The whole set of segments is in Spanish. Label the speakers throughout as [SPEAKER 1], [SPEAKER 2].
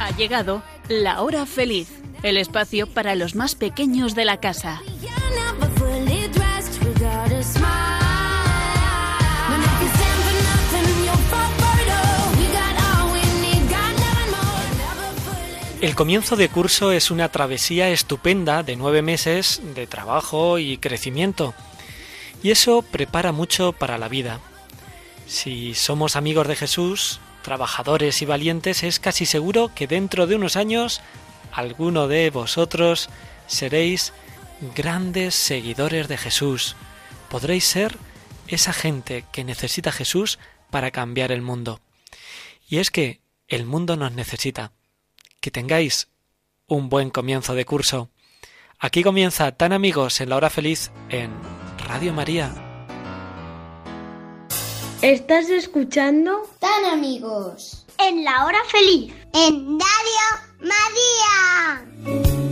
[SPEAKER 1] Ha llegado la hora feliz, el espacio para los más pequeños de la casa.
[SPEAKER 2] El comienzo de curso es una travesía estupenda de nueve meses de trabajo y crecimiento. Y eso prepara mucho para la vida. Si somos amigos de Jesús, trabajadores y valientes, es casi seguro que dentro de unos años alguno de vosotros seréis grandes seguidores de Jesús. Podréis ser esa gente que necesita Jesús para cambiar el mundo. Y es que el mundo nos necesita que tengáis un buen comienzo de curso. Aquí comienza Tan Amigos en la Hora Feliz en Radio María.
[SPEAKER 3] ¿Estás escuchando?
[SPEAKER 4] Tan amigos.
[SPEAKER 5] En la hora feliz.
[SPEAKER 4] En Radio María.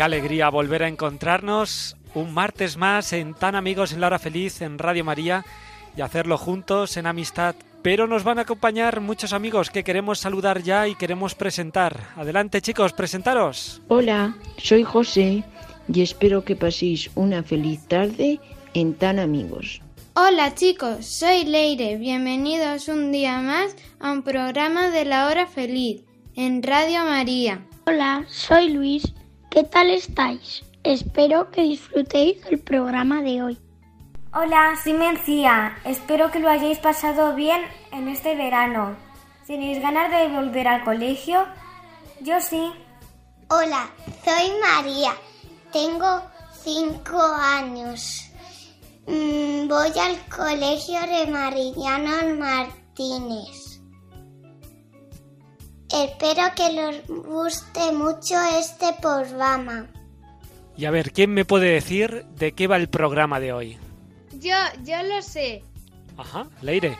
[SPEAKER 2] Qué alegría volver a encontrarnos un martes más en Tan Amigos en la Hora Feliz en Radio María y hacerlo juntos en amistad. Pero nos van a acompañar muchos amigos que queremos saludar ya y queremos presentar. Adelante chicos, presentaros.
[SPEAKER 3] Hola, soy José y espero que paséis una feliz tarde en Tan Amigos.
[SPEAKER 6] Hola chicos, soy Leire. Bienvenidos un día más a un programa de la hora feliz en Radio María.
[SPEAKER 5] Hola, soy Luis. ¿Qué tal estáis? Espero que disfrutéis del programa de hoy.
[SPEAKER 7] Hola, soy Mencía. Espero que lo hayáis pasado bien en este verano. ¿Tenéis ganas de volver al colegio? Yo sí.
[SPEAKER 4] Hola, soy María. Tengo cinco años. Mm, voy al colegio de Mariano Martínez. Espero que les guste mucho este programa.
[SPEAKER 2] Y a ver, ¿quién me puede decir de qué va el programa de hoy?
[SPEAKER 6] Yo, yo lo sé.
[SPEAKER 2] Ajá, Leire.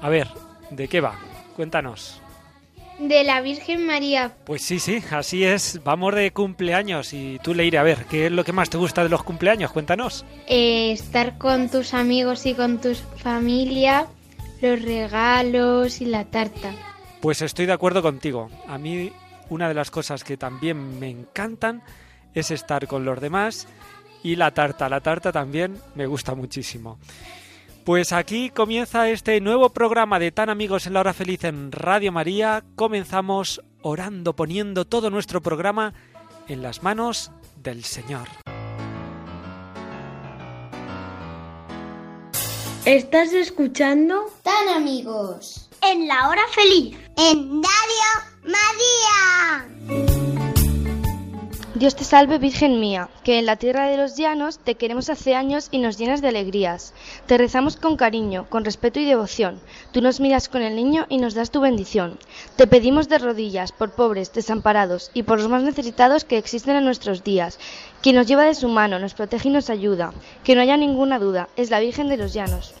[SPEAKER 2] A ver, ¿de qué va? Cuéntanos.
[SPEAKER 6] De la Virgen María.
[SPEAKER 2] Pues sí, sí, así es. Vamos de cumpleaños. Y tú, Leire, a ver, ¿qué es lo que más te gusta de los cumpleaños? Cuéntanos.
[SPEAKER 6] Eh, estar con tus amigos y con tu familia, los regalos y la tarta.
[SPEAKER 2] Pues estoy de acuerdo contigo. A mí una de las cosas que también me encantan es estar con los demás y la tarta. La tarta también me gusta muchísimo. Pues aquí comienza este nuevo programa de Tan Amigos en la Hora Feliz en Radio María. Comenzamos orando, poniendo todo nuestro programa en las manos del Señor.
[SPEAKER 3] ¿Estás escuchando?
[SPEAKER 4] Tan amigos.
[SPEAKER 5] En la hora feliz.
[SPEAKER 4] En Radio María.
[SPEAKER 8] Dios te salve Virgen mía, que en la tierra de los llanos te queremos hace años y nos llenas de alegrías. Te rezamos con cariño, con respeto y devoción. Tú nos miras con el niño y nos das tu bendición. Te pedimos de rodillas por pobres, desamparados y por los más necesitados que existen en nuestros días. Quien nos lleva de su mano, nos protege y nos ayuda. Que no haya ninguna duda, es la Virgen de los llanos.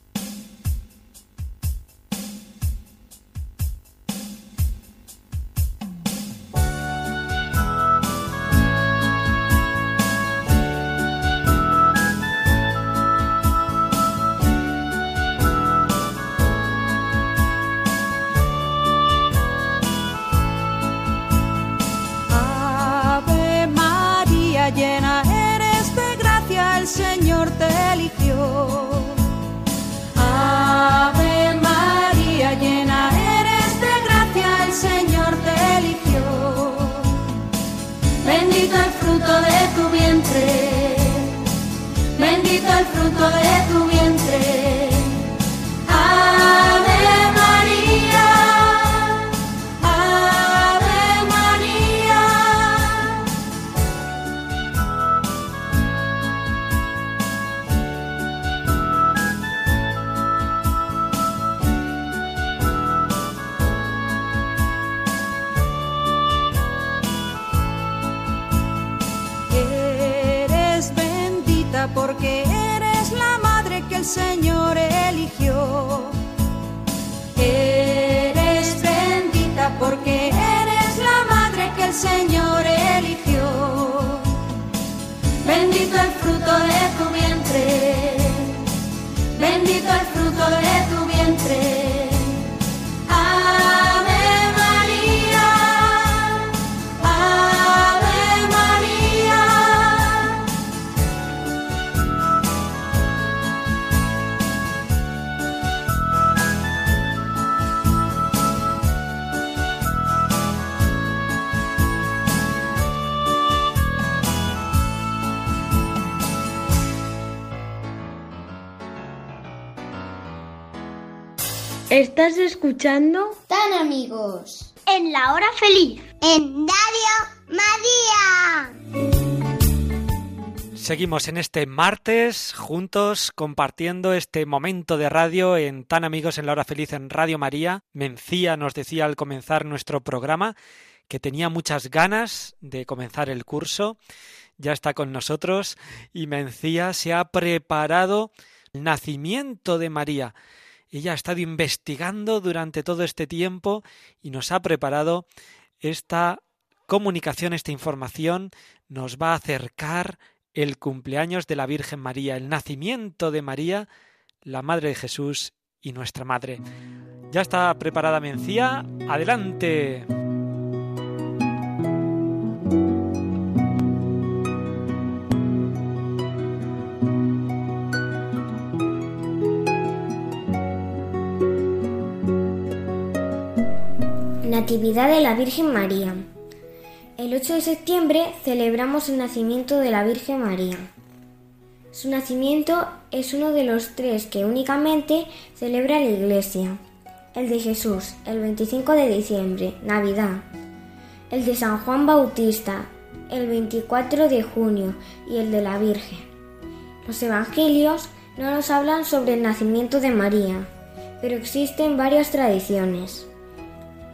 [SPEAKER 9] Señor
[SPEAKER 5] ¿Estás escuchando?
[SPEAKER 4] Tan amigos.
[SPEAKER 5] En la hora feliz.
[SPEAKER 4] En Radio María.
[SPEAKER 2] Seguimos en este martes juntos compartiendo este momento de radio en Tan Amigos en la Hora Feliz en Radio María. Mencía nos decía al comenzar nuestro programa que tenía muchas ganas de comenzar el curso. Ya está con nosotros y Mencía se ha preparado el nacimiento de María. Ella ha estado investigando durante todo este tiempo y nos ha preparado esta comunicación, esta información, nos va a acercar el cumpleaños de la Virgen María, el nacimiento de María, la Madre de Jesús y nuestra Madre. Ya está preparada Mencía, adelante.
[SPEAKER 7] Natividad de la Virgen María. El 8 de septiembre celebramos el nacimiento de la Virgen María. Su nacimiento es uno de los tres que únicamente celebra la Iglesia. El de Jesús, el 25 de diciembre, Navidad. El de San Juan Bautista, el 24 de junio, y el de la Virgen. Los Evangelios no nos hablan sobre el nacimiento de María, pero existen varias tradiciones.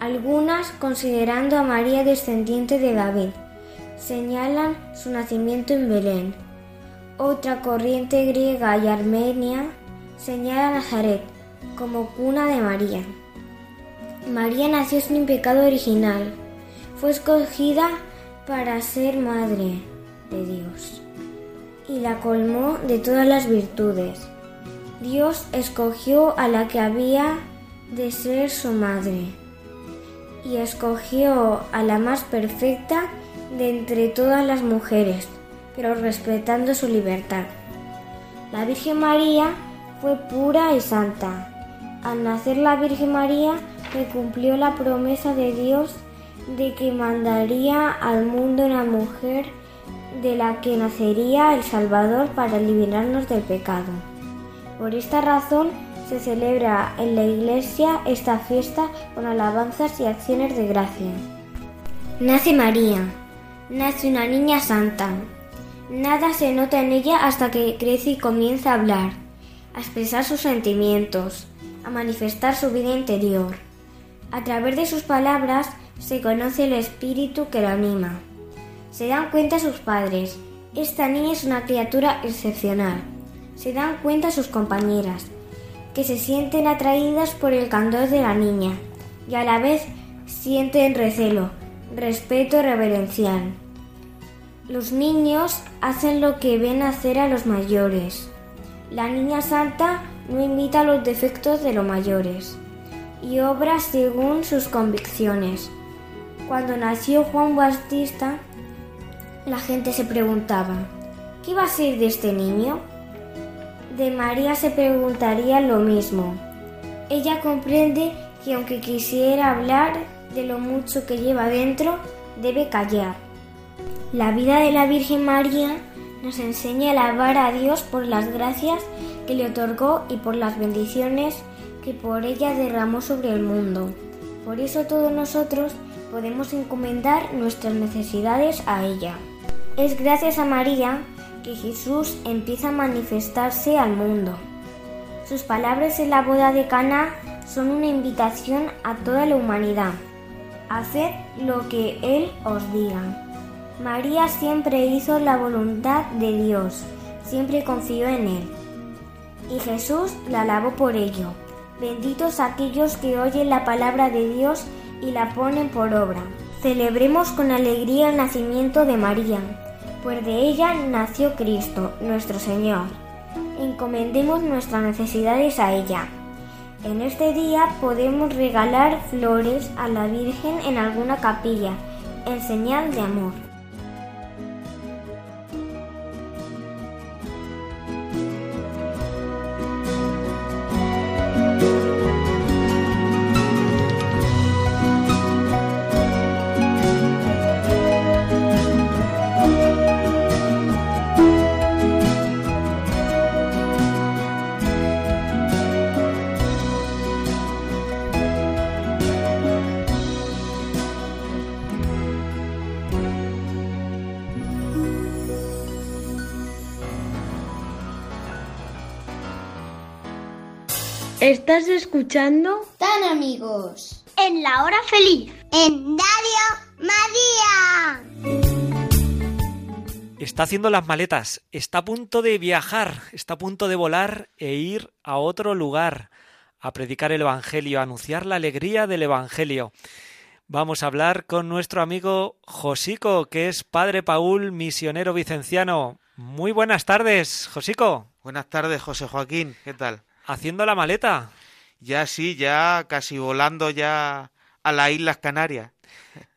[SPEAKER 7] Algunas, considerando a María descendiente de David, señalan su nacimiento en Belén. Otra corriente griega y armenia señala Nazaret como cuna de María. María nació sin pecado original. Fue escogida para ser madre de Dios y la colmó de todas las virtudes. Dios escogió a la que había de ser su madre y escogió a la más perfecta de entre todas las mujeres, pero respetando su libertad. La Virgen María fue pura y santa. Al nacer la Virgen María se cumplió la promesa de Dios de que mandaría al mundo una mujer de la que nacería el Salvador para liberarnos del pecado. Por esta razón se celebra en la iglesia esta fiesta con alabanzas y acciones de gracia. Nace María, nace una niña santa. Nada se nota en ella hasta que crece y comienza a hablar, a expresar sus sentimientos, a manifestar su vida interior. A través de sus palabras se conoce el espíritu que la anima. Se dan cuenta sus padres. Esta niña es una criatura excepcional. Se dan cuenta sus compañeras, que se sienten atraídas por el candor de la niña y a la vez sienten recelo, respeto reverencial. Los niños hacen lo que ven hacer a los mayores. La niña santa no imita los defectos de los mayores y obra según sus convicciones. Cuando nació Juan Bautista, la gente se preguntaba, ¿qué va a ser de este niño? De María se preguntaría lo mismo. Ella comprende que aunque quisiera hablar de lo mucho que lleva dentro, debe callar. La vida de la Virgen María nos enseña a alabar a Dios por las gracias que le otorgó y por las bendiciones que por ella derramó sobre el mundo. Por eso todos nosotros podemos encomendar nuestras necesidades a ella. Es gracias a María que Jesús empieza a manifestarse al mundo. Sus palabras en la boda de Cana son una invitación a toda la humanidad. Haced lo que Él os diga. María siempre hizo la voluntad de Dios. siempre confió en él. Y Jesús la alabó por ello. Benditos aquellos que oyen la palabra de Dios y la ponen por obra. Celebremos con alegría el nacimiento de María, pues de ella nació Cristo, nuestro Señor. Encomendemos nuestras necesidades a ella. En este día podemos regalar flores a la Virgen en alguna capilla, en señal de amor.
[SPEAKER 5] Estás escuchando
[SPEAKER 4] Tan amigos.
[SPEAKER 5] en la hora feliz.
[SPEAKER 4] En Radio María.
[SPEAKER 2] Está haciendo las maletas, está a punto de viajar, está a punto de volar e ir a otro lugar a predicar el Evangelio, a anunciar la alegría del Evangelio. Vamos a hablar con nuestro amigo Josico, que es padre Paul, misionero vicenciano. Muy buenas tardes, Josico.
[SPEAKER 10] Buenas tardes, José Joaquín. ¿Qué tal?
[SPEAKER 2] Haciendo la maleta.
[SPEAKER 10] Ya sí, ya casi volando ya a las Islas Canarias.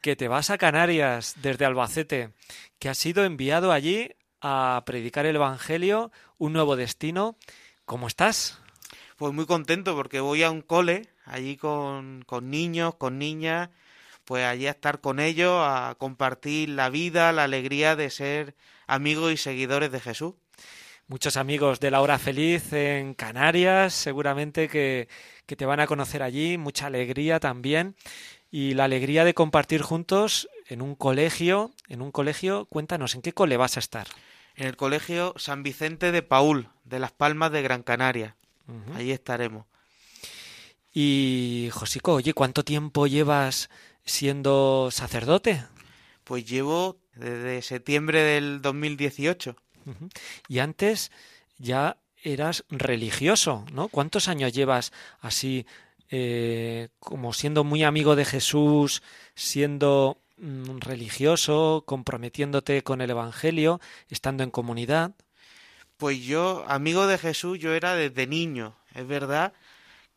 [SPEAKER 2] Que te vas a Canarias desde Albacete, que has sido enviado allí a predicar el Evangelio, un nuevo destino. ¿Cómo estás?
[SPEAKER 10] Pues muy contento porque voy a un cole, allí con, con niños, con niñas, pues allí a estar con ellos, a compartir la vida, la alegría de ser amigos y seguidores de Jesús.
[SPEAKER 2] Muchos amigos de la hora feliz en Canarias, seguramente que, que te van a conocer allí, mucha alegría también. Y la alegría de compartir juntos en un colegio, en un colegio, cuéntanos, ¿en qué cole vas a estar?
[SPEAKER 10] En el colegio San Vicente de Paul, de Las Palmas de Gran Canaria.
[SPEAKER 2] Ujú.
[SPEAKER 10] Allí estaremos.
[SPEAKER 2] Y Josico, oye, ¿cuánto tiempo llevas siendo sacerdote?
[SPEAKER 10] Pues llevo desde septiembre del 2018.
[SPEAKER 2] Y antes ya eras religioso, ¿no? ¿Cuántos años llevas así, eh, como siendo muy amigo de Jesús, siendo mm, religioso, comprometiéndote con el Evangelio, estando en comunidad?
[SPEAKER 10] Pues yo, amigo de Jesús, yo era desde niño. Es verdad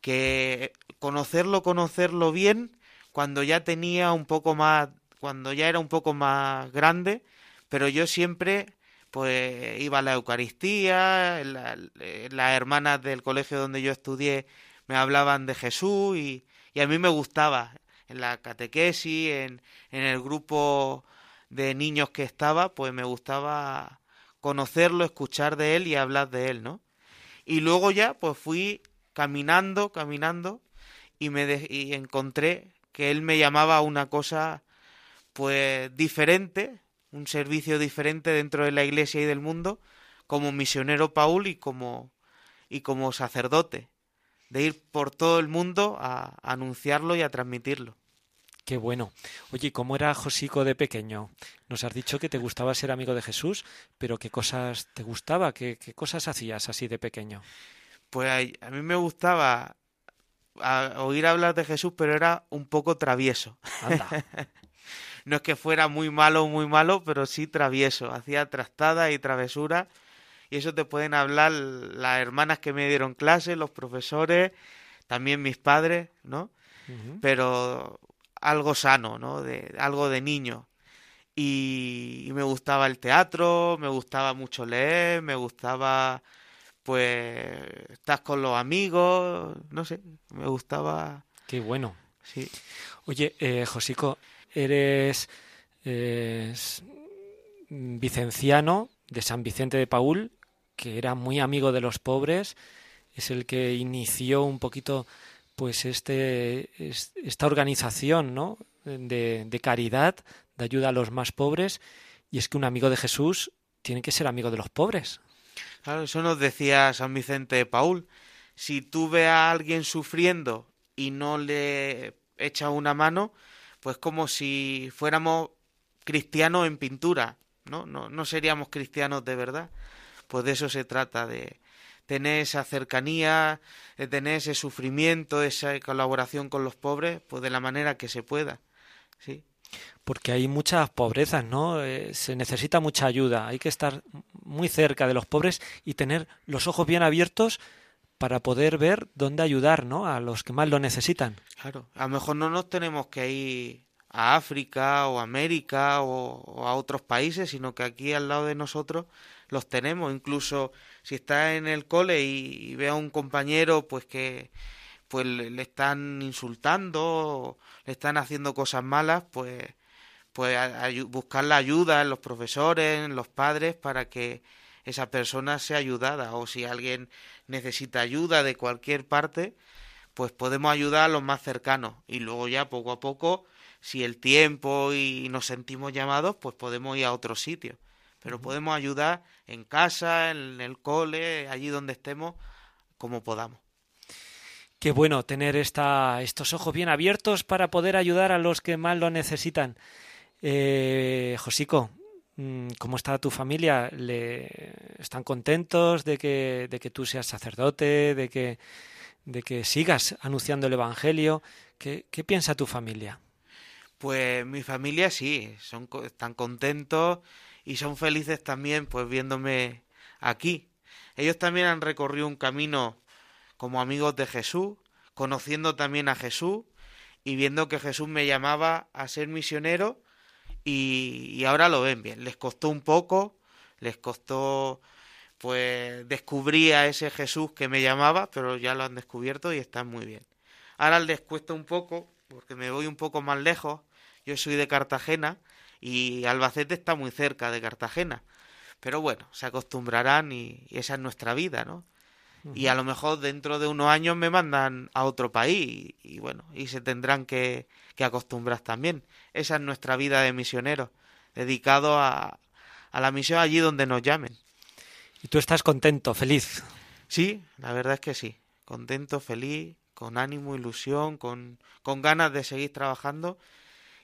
[SPEAKER 10] que conocerlo, conocerlo bien, cuando ya tenía un poco más, cuando ya era un poco más grande, pero yo siempre pues iba a la Eucaristía, la- las hermanas del colegio donde yo estudié me hablaban de Jesús y, a mí me gustaba en la catequesis, en, en el grupo de niños que estaba, pues me gustaba conocerlo, escuchar de él y hablar de él, ¿no? Y luego ya pues fui caminando, caminando y me y encontré que él me llamaba a una cosa pues diferente, un servicio diferente dentro de la iglesia y del mundo, como misionero Paul y como y como sacerdote, de ir por todo el mundo a, a anunciarlo y a transmitirlo.
[SPEAKER 2] Qué bueno. Oye, ¿cómo era Josico de pequeño? Nos has dicho que te gustaba ser amigo de Jesús, pero ¿qué cosas te gustaba? ¿Qué, qué cosas hacías así de pequeño?
[SPEAKER 10] Pues a, a mí me gustaba a- oír hablar de Jesús, pero era un poco travieso.
[SPEAKER 2] Anda.
[SPEAKER 10] no es que fuera muy malo, muy malo, pero sí travieso. Hacía trastadas y travesuras. Y eso te pueden hablar las hermanas que me dieron clase, los profesores, también mis padres, ¿no? Pero algo sano, ¿no? De, algo de niño. Y, y me gustaba el teatro, me gustaba mucho leer, me gustaba, pues, estar con los amigos, no sé, me gustaba,
[SPEAKER 2] Qué bueno.
[SPEAKER 10] sí.
[SPEAKER 2] Oye, eh, Josico, eres vicenciano de San Vicente de Paúl, que era muy amigo de los pobres, es el que inició un poquito pues este es- esta organización, ¿no? de, de caridad, de ayuda a los más pobres, y es que un amigo de Jesús tiene que ser amigo de los pobres.
[SPEAKER 10] Claro, eso nos decía San Vicente de Paul. Si tú ves a alguien sufriendo y no le echas una mano, pues como si fuéramos cristianos en pintura, ¿no? No, no seríamos cristianos de verdad. pues de eso se trata, de tener esa cercanía, de tener ese sufrimiento, esa colaboración con los pobres, pues de la manera que se pueda. Sí.
[SPEAKER 2] Porque hay muchas pobrezas, ¿no? Eh, se necesita mucha ayuda. Hay que estar muy cerca de los pobres y tener los ojos bien abiertos para poder ver dónde ayudar, ¿no? A los que más lo necesitan.
[SPEAKER 10] Claro. A lo mejor no nos tenemos que ir a África o América o, a otros países, sino que aquí al lado de nosotros los tenemos. Incluso si está en el cole y, y ve a un compañero, pues que pues le, están insultando, le están haciendo cosas malas, pues pues buscar la ayuda en los profesores, en los padres, para que esa persona sea ayudada. O si alguien necesita ayuda de cualquier parte, pues podemos ayudar a los más cercanos. Y luego ya poco a poco, si el tiempo y nos sentimos llamados, pues podemos ir a otro sitio. Pero podemos ayudar en casa, en el cole, allí donde estemos, como podamos.
[SPEAKER 2] Qué bueno tener esta, estos ojos bien abiertos para poder ayudar a los que más lo necesitan. Eh, Josico, ¿cómo está tu familia? ¿Le, ¿Están contentos de que, de que tú seas sacerdote, de que, de que sigas anunciando el Evangelio? ¿Qué, qué piensa tu familia?
[SPEAKER 10] Pues mi familia sí, son, están contentos y son felices también pues viéndome aquí. Ellos también han recorrido un camino como amigos de Jesús, conociendo también a Jesús y viendo que Jesús me llamaba a ser misionero y, ahora lo ven bien. Les costó un poco, les costó pues descubrir a ese Jesús que me llamaba, pero ya lo han descubierto y están muy bien. Ahora les cuesta un poco, porque me voy un poco más lejos. Yo soy de Cartagena y Albacete está muy cerca de Cartagena. Pero bueno, se acostumbrarán y esa es nuestra vida, ¿no? Y a lo mejor dentro de unos años me mandan a otro país y, y bueno, y se tendrán que, que acostumbrar también. Esa es nuestra vida de misioneros, dedicado a, a la misión allí donde nos llamen.
[SPEAKER 2] Y tú estás contento, feliz.
[SPEAKER 10] Sí, la verdad es que sí. Contento, feliz, con ánimo, ilusión, con, con ganas de seguir trabajando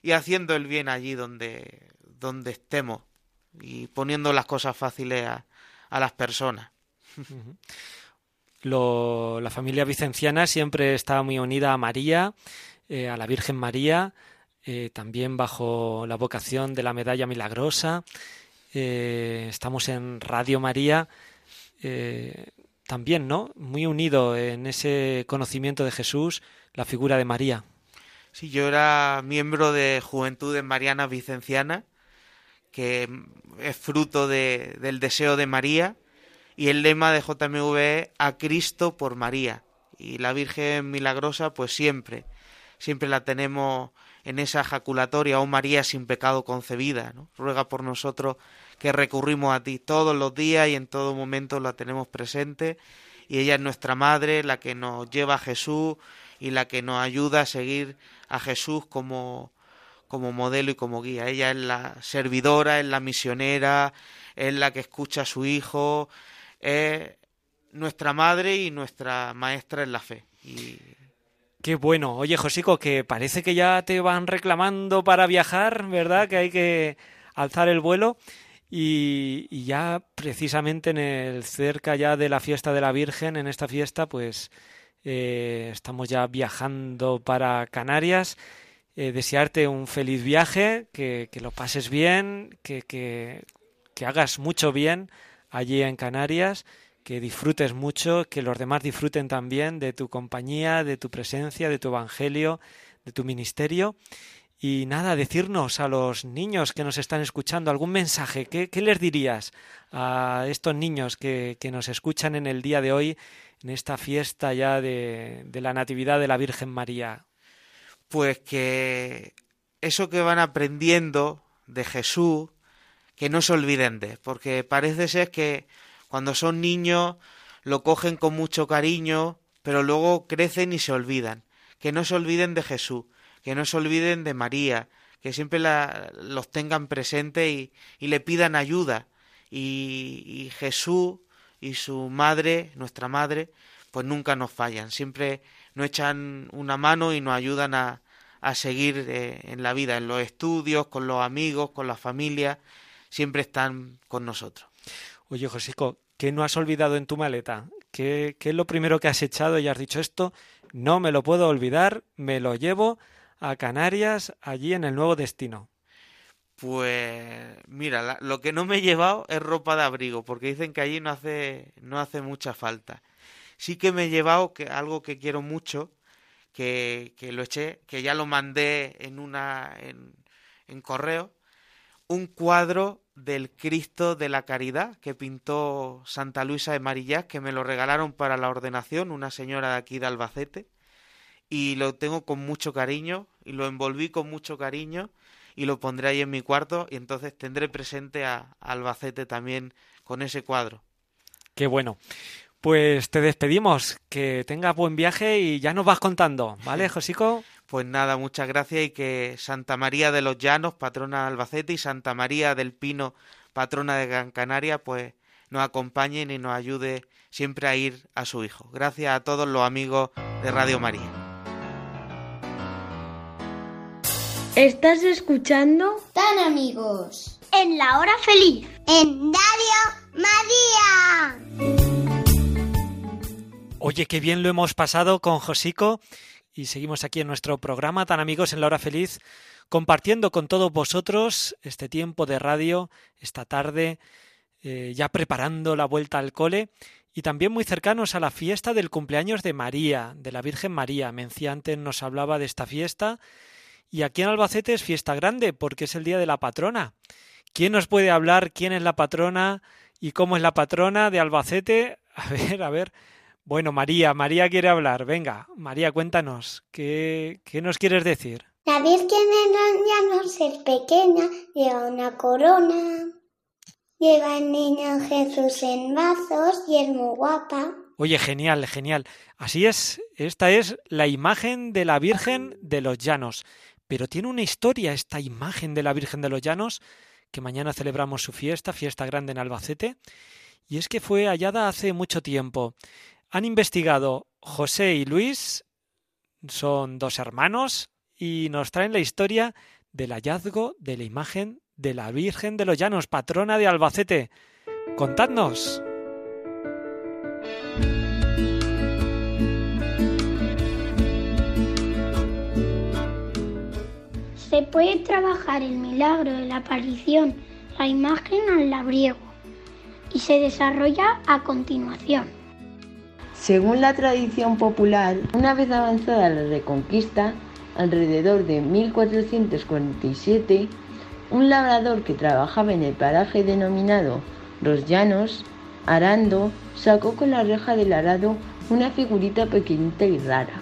[SPEAKER 10] y haciendo el bien allí donde, donde estemos y poniendo las cosas fáciles a, a las personas.
[SPEAKER 2] La familia vicenciana siempre está muy unida a María, eh, a la Virgen María, eh, también bajo la vocación de la Medalla Milagrosa. Eh, estamos en Radio María, también, ¿no? Muy unido en ese conocimiento de Jesús, la figura de María.
[SPEAKER 10] Sí, yo era miembro de Juventudes Marianas Vicencianas, que es fruto de- del deseo de María, y el lema de JMV es a Cristo por María. Y la Virgen Milagrosa, pues siempre, siempre la tenemos en esa jaculatoria, oh María sin pecado concebida, ¿no? Ruega por nosotros que recurrimos a ti todos los días y en todo momento la tenemos presente, y ella es nuestra madre, la que nos lleva a Jesús y la que nos ayuda a seguir a Jesús como, como modelo y como guía. Ella es la servidora, es la misionera, es la que escucha a su hijo, es nuestra madre y nuestra maestra en la fe. Y
[SPEAKER 2] Qué bueno. Oye, Josico, que parece que ya te van reclamando para viajar, ¿verdad? Que hay que alzar el vuelo. Y, y ya precisamente en el cerca ya de la fiesta de la Virgen, en esta fiesta, pues eh, estamos ya viajando para Canarias. Eh, desearte un feliz viaje, que, que lo pases bien, que, que, que hagas mucho bien allí en Canarias, que disfrutes mucho, que los demás disfruten también de tu compañía, de tu presencia, de tu evangelio, de tu ministerio. Y nada, decirnos a los niños que nos están escuchando algún mensaje, ¿qué, qué les dirías a estos niños que, que nos escuchan en el día de hoy, en esta fiesta ya de, de la Natividad de la Virgen María?
[SPEAKER 10] pues que eso que van aprendiendo de Jesús, que no se olviden de, porque parece ser que cuando son niños lo cogen con mucho cariño, pero luego crecen y se olvidan. Que no se olviden de Jesús, que no se olviden de María, que siempre la- los tengan presente y, y le pidan ayuda. Y, Jesús y su madre, nuestra madre, pues nunca nos fallan, siempre nos echan una mano y nos ayudan a, a seguir eh, en la vida, en los estudios, con los amigos, con la familia, siempre están con nosotros.
[SPEAKER 2] Oye, Josico, ¿qué no has olvidado en tu maleta? ¿Qué, ¿Qué es lo primero que has echado y has dicho esto? No me lo puedo olvidar, me lo llevo a Canarias, allí en el nuevo destino.
[SPEAKER 10] Pues mira, la- lo que no me he llevado es ropa de abrigo, porque dicen que allí no hace, no hace mucha falta. Sí que me he llevado que, algo que quiero mucho, que, que lo eché, que ya lo mandé en una en, en correo, un cuadro del Cristo de la Caridad que pintó Santa Luisa de Marillac, que me lo regalaron para la ordenación, una señora de aquí de Albacete, y lo tengo con mucho cariño, y lo envolví con mucho cariño, y lo pondré ahí en mi cuarto, y entonces tendré presente a, a Albacete también con ese cuadro.
[SPEAKER 2] Qué bueno. Pues te despedimos, que tengas buen viaje y ya nos vas contando, ¿vale, Josico?
[SPEAKER 10] Pues nada, muchas gracias y que Santa María de los Llanos, patrona de Albacete, y Santa María del Pino, patrona de Gran Canaria, pues nos acompañen y nos ayude siempre a ir a su hijo. Gracias a todos los amigos de Radio María.
[SPEAKER 5] ¿Estás escuchando?
[SPEAKER 4] Tan amigos.
[SPEAKER 5] En la hora feliz.
[SPEAKER 4] En Radio María.
[SPEAKER 2] Oye, qué bien lo hemos pasado con Josico y seguimos aquí en nuestro programa Tan Amigos en la Hora Feliz, compartiendo con todos vosotros este tiempo de radio, esta tarde, eh, ya preparando la vuelta al cole y también muy cercanos a la fiesta del cumpleaños de María, de la Virgen María. Mencía antes nos hablaba de esta fiesta y aquí en Albacete es fiesta grande porque es el día de la patrona. ¿Quién nos puede hablar quién es la patrona y cómo es la patrona de Albacete? A ver, a ver. Bueno, María, María quiere hablar. Venga, María, cuéntanos, ¿qué, qué nos quieres decir?
[SPEAKER 4] La Virgen de los Llanos es pequeña, lleva una corona. Lleva el niño Jesús en brazos y es muy guapa.
[SPEAKER 2] Oye, genial, genial. Así es, esta es la imagen de la Virgen de los Llanos. Pero tiene una historia esta imagen de la Virgen de los Llanos, que mañana celebramos su fiesta, fiesta grande en Albacete, y es que fue hallada hace mucho tiempo. Han investigado José y Luis, son dos hermanos, y nos traen la historia del hallazgo de la imagen de la Virgen de los Llanos, patrona de Albacete. Contadnos.
[SPEAKER 5] Se puede trabajar el milagro de la aparición, la imagen al labriego, y se desarrolla a continuación.
[SPEAKER 3] Según la tradición popular, una vez avanzada la Reconquista, alrededor de 1447, un labrador que trabajaba en el paraje denominado Los Llanos, arando, sacó con la reja del arado una figurita pequeñita y rara.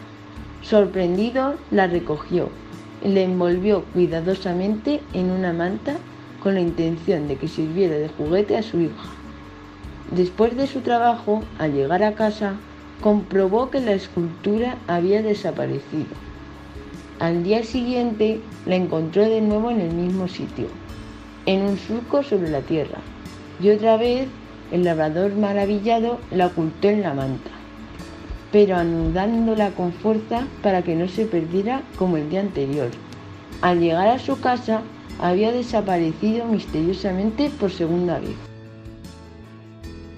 [SPEAKER 3] Sorprendido, la recogió y la envolvió cuidadosamente en una manta con la intención de que sirviera de juguete a su hija. Después de su trabajo, al llegar a casa, comprobó que la escultura había desaparecido. Al día siguiente la encontró de nuevo en el mismo sitio, en un surco sobre la tierra, y otra vez el labrador maravillado la ocultó en la manta, pero anudándola con fuerza para que no se perdiera como el día anterior. Al llegar a su casa había desaparecido misteriosamente por segunda vez.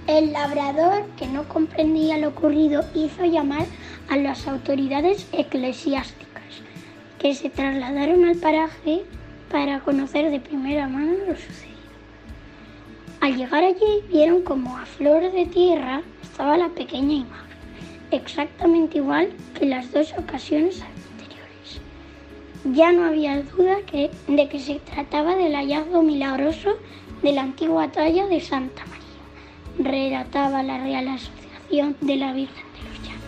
[SPEAKER 5] El labrador, que no comprendía lo ocurrido, hizo llamar a las autoridades eclesiásticas, que se trasladaron al paraje para conocer de primera mano lo sucedido. Al llegar allí vieron como a flor de tierra estaba la pequeña imagen, exactamente igual que las dos ocasiones anteriores. Ya no había duda de que se trataba del hallazgo milagroso de la antigua talla de Santa María relataba la Real Asociación de la Virgen de los Llanos.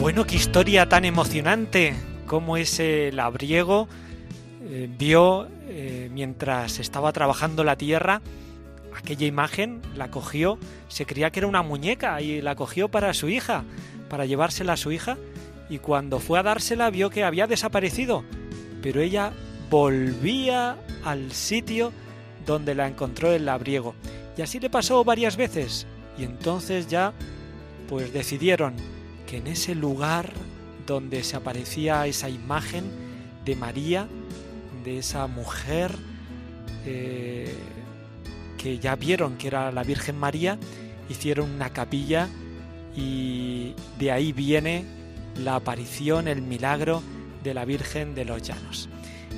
[SPEAKER 2] Bueno, qué historia tan emocionante, como ese labriego eh, vio eh, mientras estaba trabajando la tierra aquella imagen, la cogió, se creía que era una muñeca y la cogió para su hija, para llevársela a su hija, y cuando fue a dársela vio que había desaparecido, pero ella volvía al sitio donde la encontró el labriego. Y así le pasó varias veces, y entonces ya pues decidieron que en ese lugar donde se aparecía esa imagen de María, de esa mujer eh, que ya vieron que era la Virgen María, hicieron una capilla y de ahí viene la aparición, el milagro de la Virgen de los Llanos.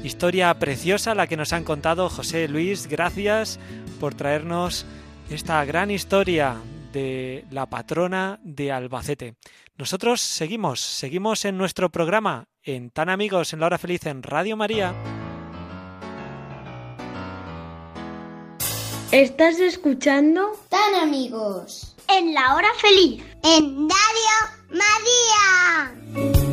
[SPEAKER 2] Historia preciosa la que nos han contado José Luis, gracias por traernos esta gran historia de la patrona de Albacete. Nosotros seguimos, seguimos en nuestro programa en Tan Amigos en la Hora Feliz en Radio María.
[SPEAKER 6] Estás escuchando
[SPEAKER 4] Tan amigos.
[SPEAKER 5] En la hora feliz.
[SPEAKER 4] En Radio María.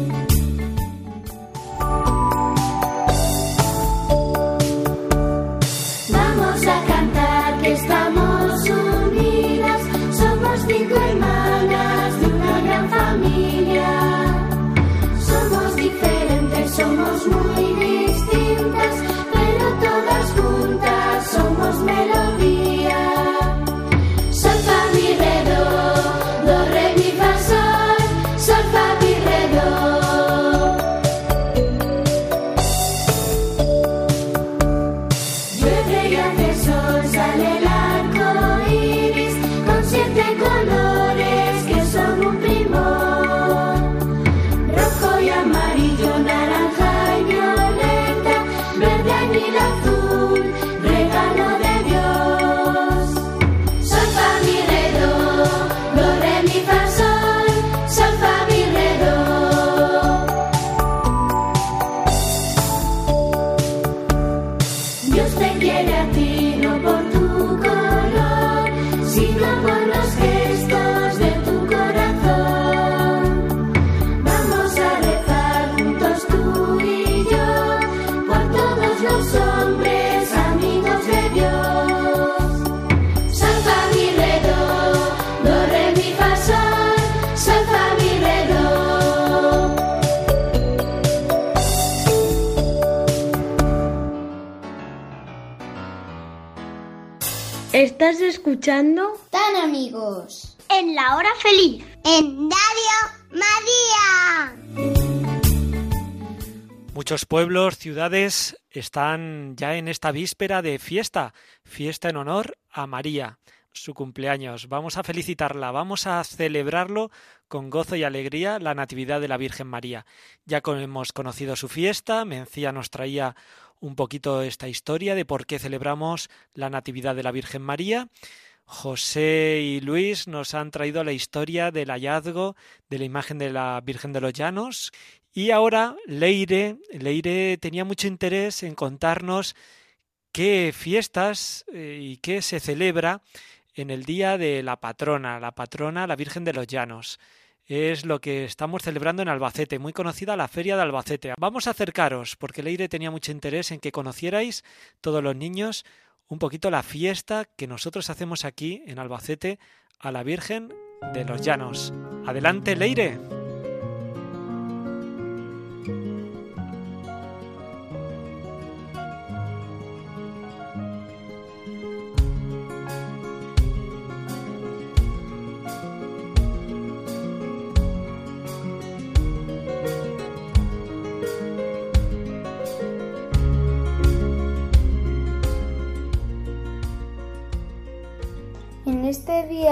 [SPEAKER 6] Estás escuchando
[SPEAKER 4] Tan amigos.
[SPEAKER 5] En la hora feliz.
[SPEAKER 4] En Radio María.
[SPEAKER 2] Muchos pueblos, ciudades están ya en esta víspera de fiesta, fiesta en honor a María, su cumpleaños. Vamos a felicitarla, vamos a celebrarlo con gozo y alegría la Natividad de la Virgen María. Ya hemos conocido su fiesta, Mencía nos traía un poquito esta historia de por qué celebramos la Natividad de la Virgen María. José y Luis nos han traído la historia del hallazgo de la imagen de la Virgen de los Llanos y ahora Leire, Leire tenía mucho interés en contarnos qué fiestas eh, y qué se celebra en el día de la patrona, la patrona, la Virgen de los Llanos. Es lo que estamos celebrando en Albacete, muy conocida la Feria de Albacete. Vamos a acercaros, porque Leire tenía mucho interés en que conocierais, todos los niños, un poquito la fiesta que nosotros hacemos aquí en Albacete a la Virgen de los Llanos. Adelante, Leire.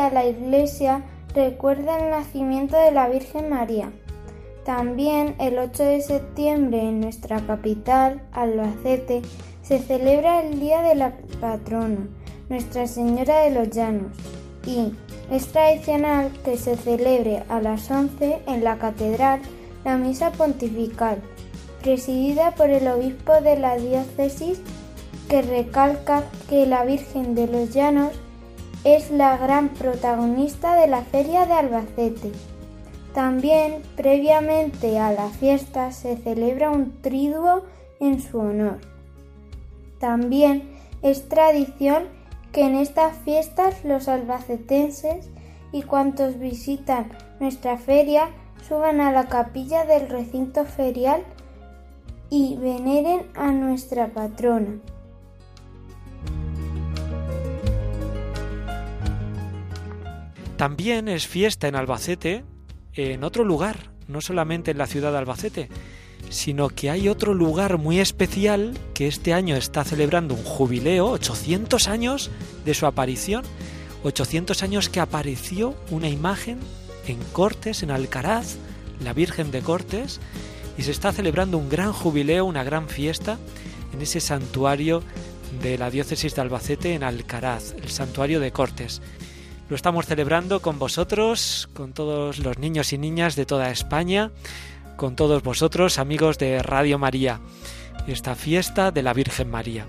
[SPEAKER 6] La Iglesia recuerda el nacimiento de la Virgen María. También el 8 de septiembre en nuestra capital, Albacete, se celebra el Día de la Patrona, Nuestra Señora de los Llanos, y es tradicional que se celebre a las 11 en la catedral la misa pontifical, presidida por el obispo de la diócesis que recalca que la Virgen de los Llanos es la gran protagonista de la Feria de Albacete. También, previamente a la fiesta, se celebra un triduo en su honor. También es tradición que en estas fiestas los albacetenses y cuantos visitan nuestra feria suban a la capilla del recinto ferial y veneren a nuestra patrona.
[SPEAKER 2] También es fiesta en Albacete, en otro lugar, no solamente en la ciudad de Albacete, sino que hay otro lugar muy especial que este año está celebrando un jubileo, 800 años de su aparición, 800 años que apareció una imagen en Cortes, en Alcaraz, la Virgen de Cortes, y se está celebrando un gran jubileo, una gran fiesta en ese santuario de la diócesis de Albacete en Alcaraz, el santuario de Cortes. Lo estamos celebrando con vosotros, con todos los niños y niñas de toda España, con todos vosotros, amigos de Radio María, esta fiesta de la Virgen María.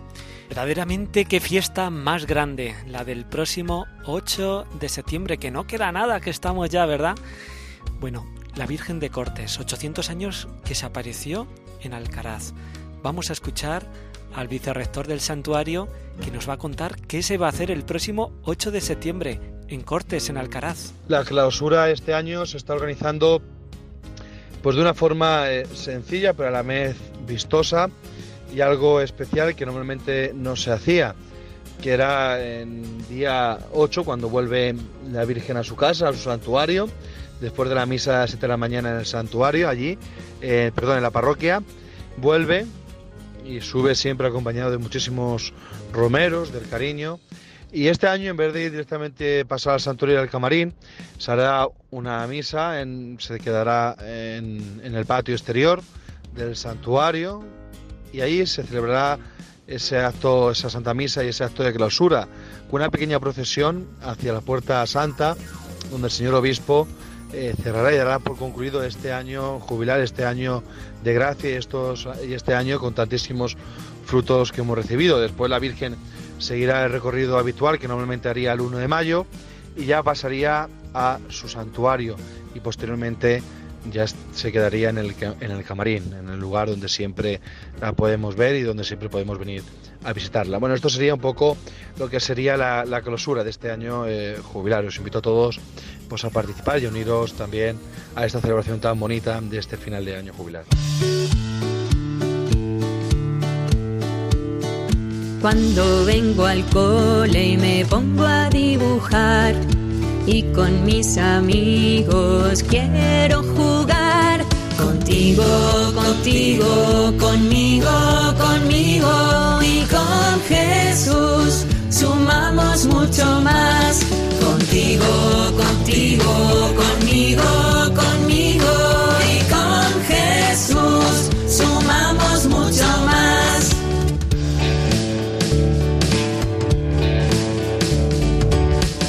[SPEAKER 2] Verdaderamente qué fiesta más grande, la del próximo 8 de septiembre, que no queda nada, que estamos ya, ¿verdad? Bueno, la Virgen de Cortes, 800 años que se apareció en Alcaraz. Vamos a escuchar al vicerrector del santuario que nos va a contar qué se va a hacer el próximo 8 de septiembre en Cortes, en Alcaraz.
[SPEAKER 11] La clausura este año se está organizando pues de una forma eh, sencilla pero a la vez vistosa y algo especial que normalmente no se hacía, que era en día 8 cuando vuelve la Virgen a su casa, a su santuario, después de la misa a las 7 de la mañana en el santuario, allí, eh, perdón, en la parroquia, vuelve y sube siempre acompañado de muchísimos romeros, del cariño. Y este año, en vez de ir directamente pasar al santuario del camarín, se hará una misa, en, se quedará en, el patio exterior del santuario y ahí se celebrará ese acto, esa Santa Misa y ese acto de clausura, con una pequeña procesión hacia la Puerta Santa, donde el señor obispo eh, cerrará y dará por concluido este año jubilar, este año de gracia y, estos, y este año con tantísimos frutos que hemos recibido. Después la Virgen seguirá el recorrido habitual que normalmente haría el 1 de mayo y ya pasaría a su santuario y posteriormente ya se quedaría en el, en el camarín, en el lugar donde siempre la podemos ver y donde siempre podemos venir a visitarla. Bueno, esto sería un poco lo que sería la, la clausura de este año eh, jubilar. Os invito a todos pues, a participar y uniros también a esta celebración tan bonita de este final de año jubilar.
[SPEAKER 12] Cuando vengo al cole y me pongo a dibujar y con mis amigos quiero jugar. Contigo, contigo, conmigo, conmigo y con Jesús sumamos mucho más. Contigo, contigo, conmigo,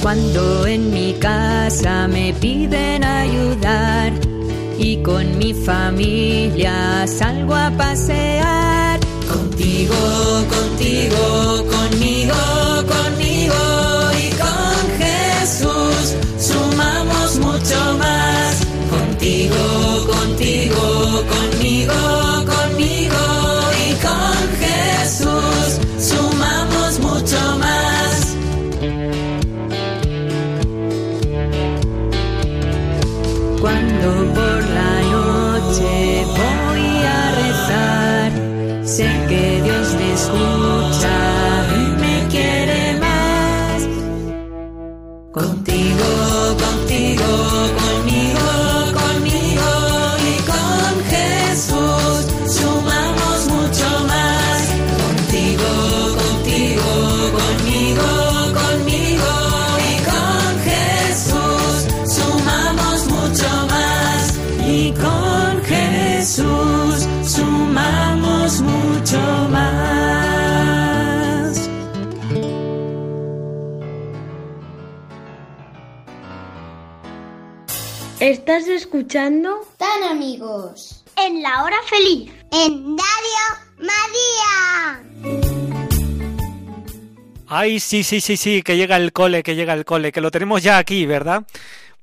[SPEAKER 12] Cuando en mi casa me piden ayudar y con mi familia salgo a pasear. Contigo, contigo, conmigo, conmigo y con Jesús sumamos mucho más. Contigo, contigo, conmigo, Cuando por la noche voy a rezar, sé que Dios me escucha
[SPEAKER 13] Estás escuchando
[SPEAKER 4] Tan amigos.
[SPEAKER 13] en la hora feliz.
[SPEAKER 4] En Radio María.
[SPEAKER 2] Ay, sí, sí, sí, sí, que llega el cole, que llega el cole, que lo tenemos ya aquí, ¿verdad?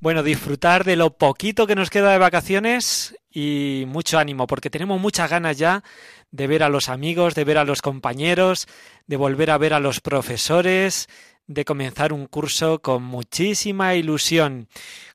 [SPEAKER 2] Bueno, disfrutar de lo poquito que nos queda de vacaciones y mucho ánimo, porque tenemos muchas ganas ya de ver a los amigos, de ver a los compañeros, de volver a ver a los profesores, de comenzar un curso con muchísima ilusión.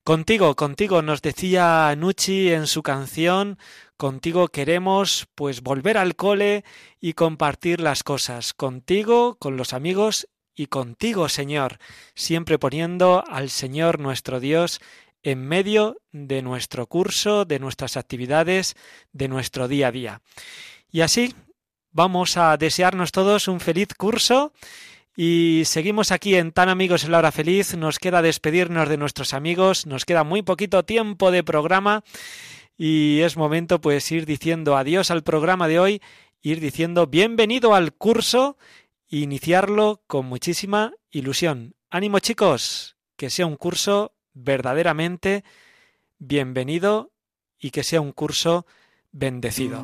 [SPEAKER 2] Contigo, contigo, nos decía Nucci en su canción, contigo queremos pues volver al cole y compartir las cosas, contigo, con los amigos y contigo, Señor, siempre poniendo al Señor nuestro Dios en medio de nuestro curso, de nuestras actividades, de nuestro día a día. Y así vamos a desearnos todos un feliz curso y seguimos aquí en Tan Amigos en la Hora Feliz. Nos queda despedirnos de nuestros amigos, nos queda muy poquito tiempo de programa y es momento pues ir diciendo adiós al programa de hoy, ir diciendo bienvenido al curso e iniciarlo con muchísima ilusión. Ánimo chicos, que sea un curso verdaderamente bienvenido y que sea un curso bendecido.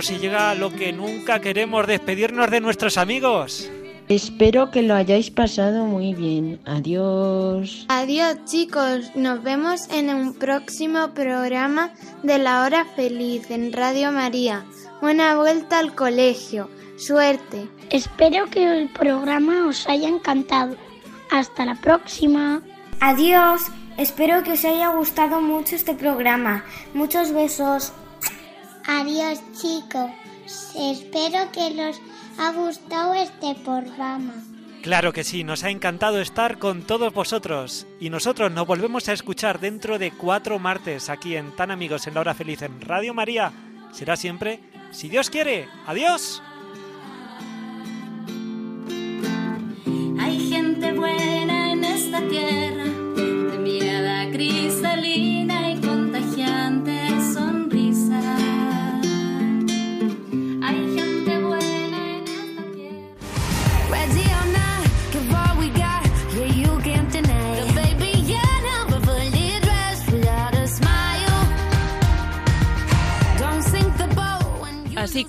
[SPEAKER 2] Chicos, y llega lo que nunca queremos despedirnos de nuestros amigos.
[SPEAKER 3] Espero que lo hayáis pasado muy bien. Adiós.
[SPEAKER 6] Adiós chicos, nos vemos en un próximo programa de la hora feliz en Radio María. Buena vuelta al colegio. Suerte.
[SPEAKER 5] Espero que el programa os haya encantado. Hasta la próxima.
[SPEAKER 7] Adiós. Espero que os haya gustado mucho este programa. Muchos besos.
[SPEAKER 4] Adiós chicos, espero que los ha gustado este programa.
[SPEAKER 2] Claro que sí, nos ha encantado estar con todos vosotros. Y nosotros nos volvemos a escuchar dentro de cuatro martes aquí en Tan Amigos en la Hora Feliz en Radio María. Será siempre, si Dios quiere. Adiós.
[SPEAKER 9] Hay gente buena en esta tierra, de mirada cristalina